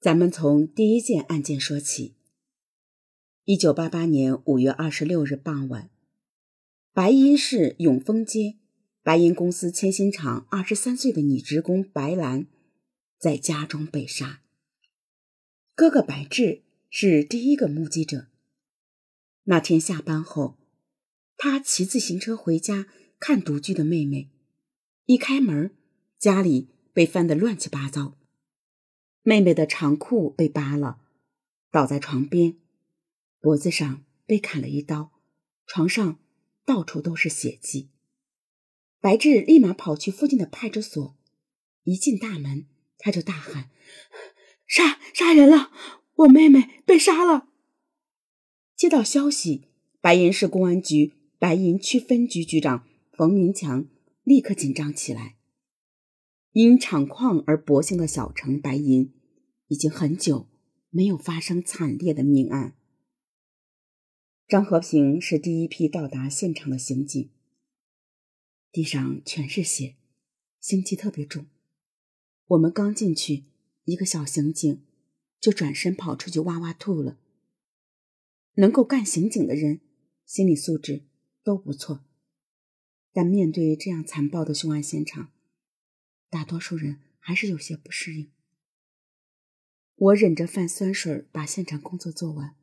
咱们从第一件案件说起。一九八八年五月二十六日傍晚，白银市永丰街白银公司铅芯厂二十三岁的女职工白兰在家中被杀。哥哥白志是第一个目击者。那天下班后，他骑自行车回家看独居的妹妹，一开门，家里被翻得乱七八糟。妹妹的长裤被扒了，倒在床边，脖子上被砍了一刀，床上到处都是血迹。白志立马跑去附近的派出所，一进大门，他就大喊：“杀杀人了！我妹妹被杀了！”接到消息，白银市公安局白银区分局局长冯明强立刻紧张起来。因厂矿而薄幸的小城白银。已经很久没有发生惨烈的命案。张和平是第一批到达现场的刑警。地上全是血，腥气特别重。我们刚进去，一个小刑警就转身跑出去哇哇吐了。能够干刑警的人，心理素质都不错，但面对这样残暴的凶案现场，大多数人还是有些不适应。我忍着泛酸水把现场工作做完，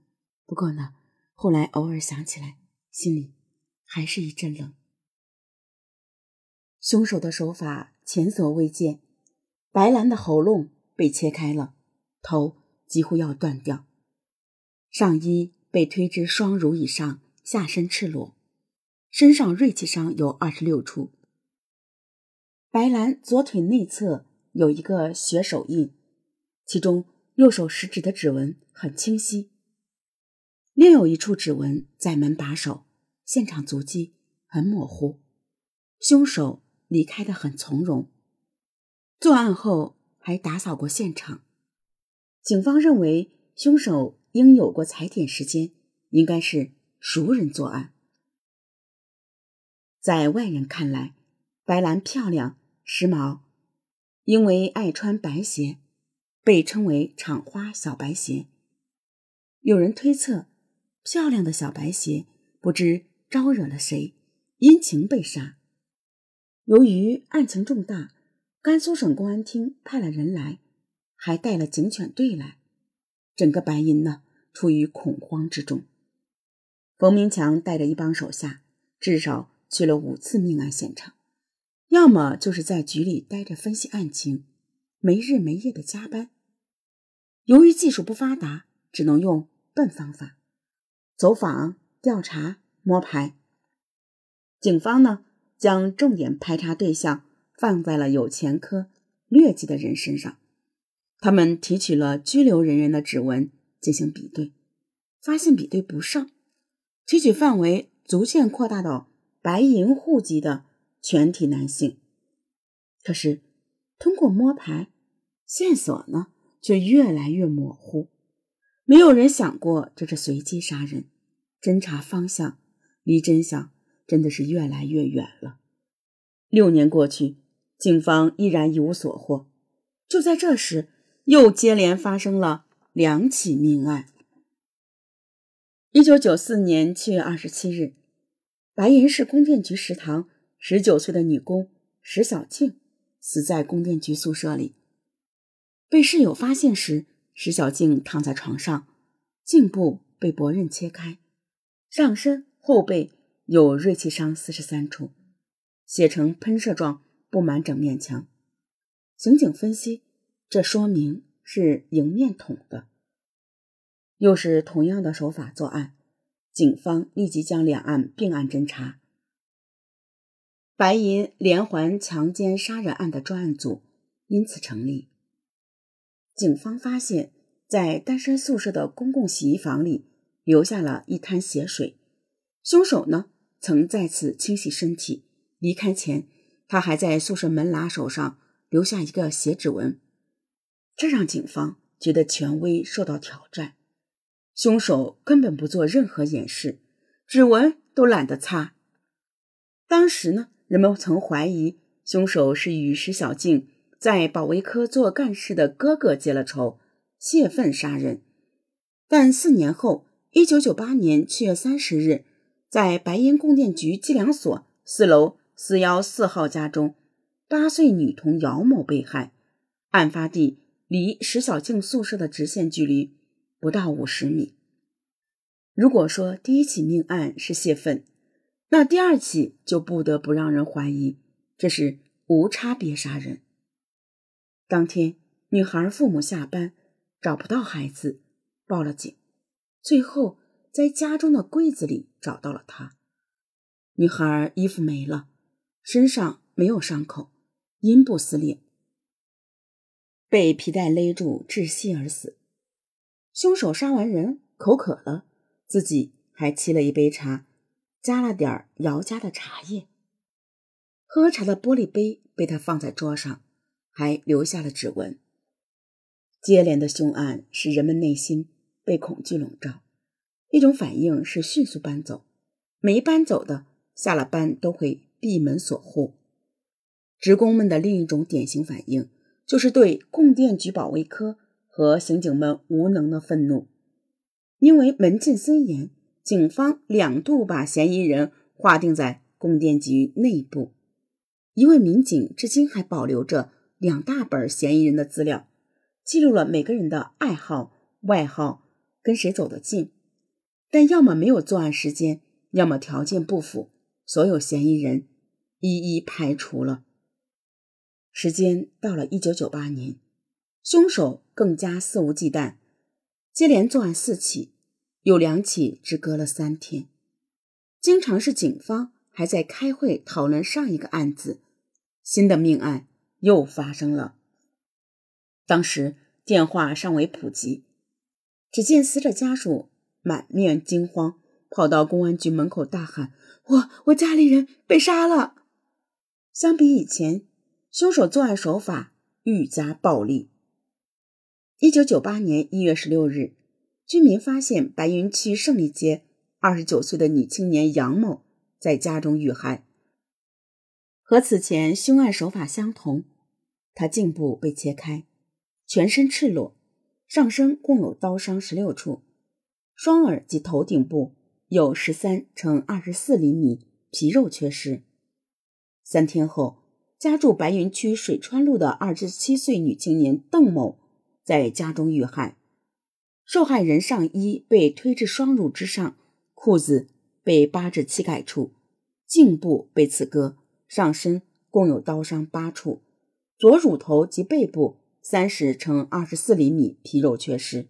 不过呢，后来偶尔想起来，心里还是一阵冷。凶手的手法前所未见，白兰的喉咙被切开了，头几乎要断掉，上衣被推至双乳以上，下身赤裸，身上锐器伤有二十六处。白兰左腿内侧有一个血手印，其中。右手食指的指纹很清晰，另有一处指纹在门把手，现场足迹很模糊。凶手离开的很从容，作案后还打扫过现场。警方认为凶手应有过踩点时间，应该是熟人作案。在外人看来，白兰漂亮时髦，因为爱穿白鞋。被称为“厂花小白鞋”。有人推测，漂亮的小白鞋不知招惹了谁，因情被杀。由于案情重大，甘肃省公安厅派了人来，还带了警犬队来，整个白银呢处于恐慌之中。冯明强带着一帮手下，至少去了五次命案现场，要么就是在局里待着分析案情，没日没夜的加班。由于技术不发达，只能用笨方法：走访、调查、摸排。警方呢，将重点排查对象放在了有前科、劣迹的人身上。他们提取了拘留人员的指纹进行比对，发现比对不上。提取范围逐渐扩大到白银户籍的全体男性。可是，通过摸排线索呢？却越来越模糊，没有人想过这是随机杀人，侦查方向离真相真的是越来越远了。六年过去，警方依然一无所获。就在这时，又接连发生了两起命案。一九九四年七月二十七日，白银市供电局食堂十九岁的女工石小庆死在供电局宿舍里。被室友发现时，石小静躺在床上，颈部被薄刃切开，上身、后背有锐器伤四十三处，血呈喷射状布满整面墙。刑警分析，这说明是迎面捅的。又是同样的手法作案，警方立即将两案并案侦查。白银连环强奸杀人案的专案组因此成立。警方发现，在单身宿舍的公共洗衣房里留下了一滩血水。凶手呢，曾在此清洗身体。离开前，他还在宿舍门拉手上留下一个血指纹，这让警方觉得权威受到挑战。凶手根本不做任何掩饰，指纹都懒得擦。当时呢，人们曾怀疑凶手是与石小静。在保卫科做干事的哥哥结了仇，泄愤杀人。但四年后，一九九八年七月三十日，在白银供电局计量所四楼四幺四号家中，八岁女童姚某被害。案发地离石小静宿舍的直线距离不到五十米。如果说第一起命案是泄愤，那第二起就不得不让人怀疑这是无差别杀人。当天，女孩父母下班找不到孩子，报了警，最后在家中的柜子里找到了她。女孩衣服没了，身上没有伤口，阴部撕裂，被皮带勒住窒息而死。凶手杀完人，口渴了。自己还沏了一杯茶，加了点姚家的茶叶。喝茶的玻璃杯被他放在桌上，还留下了指纹。接连的凶案使人们内心被恐惧笼罩，一种反应是迅速搬走，没搬走的下了班都会闭门锁户。职工们的另一种典型反应就是对供电局保卫科和刑警们无能的愤怒。因为门禁森严，警方两度把嫌疑人划定在供电局内部。一位民警至今还保留着两大本嫌疑人的资料，记录了每个人的爱好、外号、跟谁走得近。但要么没有作案时间，要么条件不符，所有嫌疑人一一排除了。时间到了一九九八年，凶手更加肆无忌惮。接连作案四起，有两起只隔了三天。经常是警方还在开会讨论上一个案子，新的命案又发生了。当时电话尚未普及，只见死者家属满面惊慌，跑到公安局门口大喊：“我我家里人被杀了！”相比以前，凶手作案手法愈加暴力。一九九八年一月十六日，居民发现白云区胜利街二十九岁的女青年杨某在家中遇害，和此前凶案手法相同。他颈部被切开，全身赤裸，上身共有刀伤十六处，双耳及头顶部有十三乘二十四厘米皮肉缺失。三天后，家住白云区水川路的二十七岁女青年邓某。在家中遇害，受害人上衣被推至双乳之上，裤子被扒至膝盖处，颈部被刺割，上身共有刀伤八处，左乳头及背部三十乘二十四厘米皮肉缺失。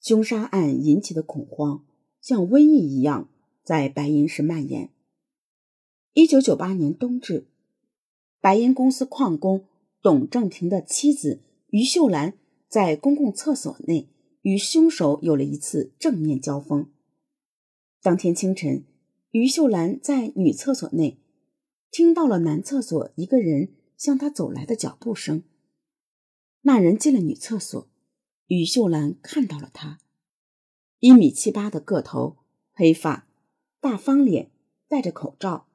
凶杀案引起的恐慌像瘟疫一样在白银市蔓延。一九九八年冬至，白银公司矿工董正廷的妻子。于秀兰在公共厕所内与凶手有了一次正面交锋。当天清晨，于秀兰在女厕所内听到了男厕所一个人向他走来的脚步声。那人进了女厕所，于秀兰看到了他，一米七八的个头，黑发，大方脸，戴着口罩，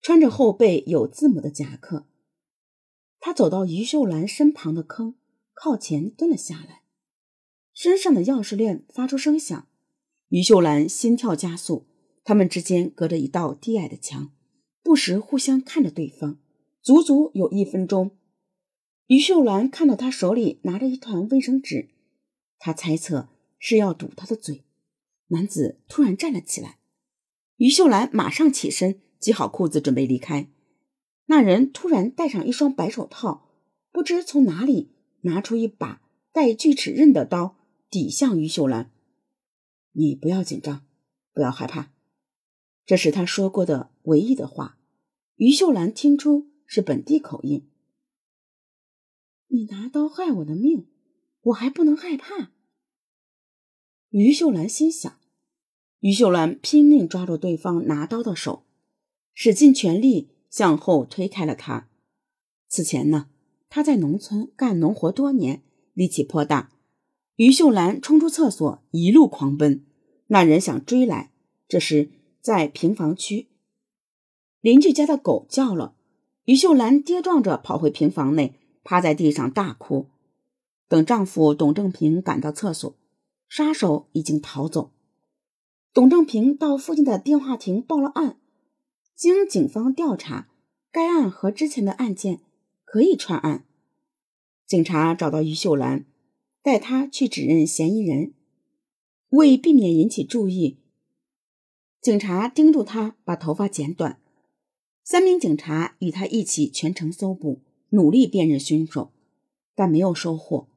穿着后背有字母的夹克。他走到于秀兰身旁的坑，靠前蹲了下来，身上的钥匙链发出声响。于秀兰心跳加速，他们之间隔着一道低矮的墙，不时互相看着对方，足足有一分钟。于秀兰看到他手里拿着一团卫生纸，他猜测是要堵他的嘴。男子突然站了起来，于秀兰马上起身系好裤子，准备离开。那人突然戴上一双白手套，不知从哪里拿出一把带锯齿刃的刀，抵向于秀兰。你不要紧张，不要害怕，这是他说过的唯一的话。于秀兰听出是本地口音。你拿刀害我的命，我还不能害怕？于秀兰心想。于秀兰拼命抓住对方拿刀的手，使尽全力。向后推开了他。此前呢，他在农村干农活多年，力气颇大。于秀兰冲出厕所，一路狂奔。那人想追来，这时在平房区，邻居家的狗叫了。于秀兰跌撞着跑回平房内，趴在地上大哭。等丈夫董正平赶到厕所，杀手已经逃走。董正平到附近的电话亭报了案。经警方调查，该案和之前的案件可以串案。警察找到于秀兰，带她去指认嫌疑人。为避免引起注意，警察叮嘱她把头发剪短。三名警察与他一起全程搜捕，努力辨认凶手，但没有收获。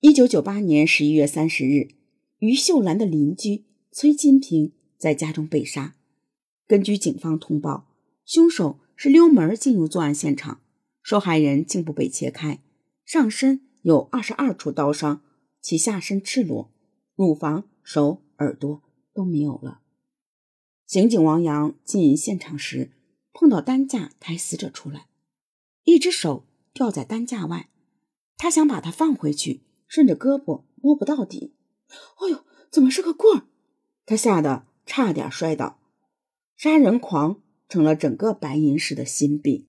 一九九八年十一月三十日，于秀兰的邻居崔金平在家中被杀。根据警方通报，凶手是溜门进入作案现场，受害人颈部被切开，上身有二十二处刀伤，其下身赤裸，乳房、手、耳朵都没有了。刑警王阳进现场时，碰到担架抬死者出来，一只手吊在担架外，他想把它放回去。顺着胳膊摸不到底，哎呦，怎么是个棍儿？他吓得差点摔倒。杀人狂成了整个白银市的心病。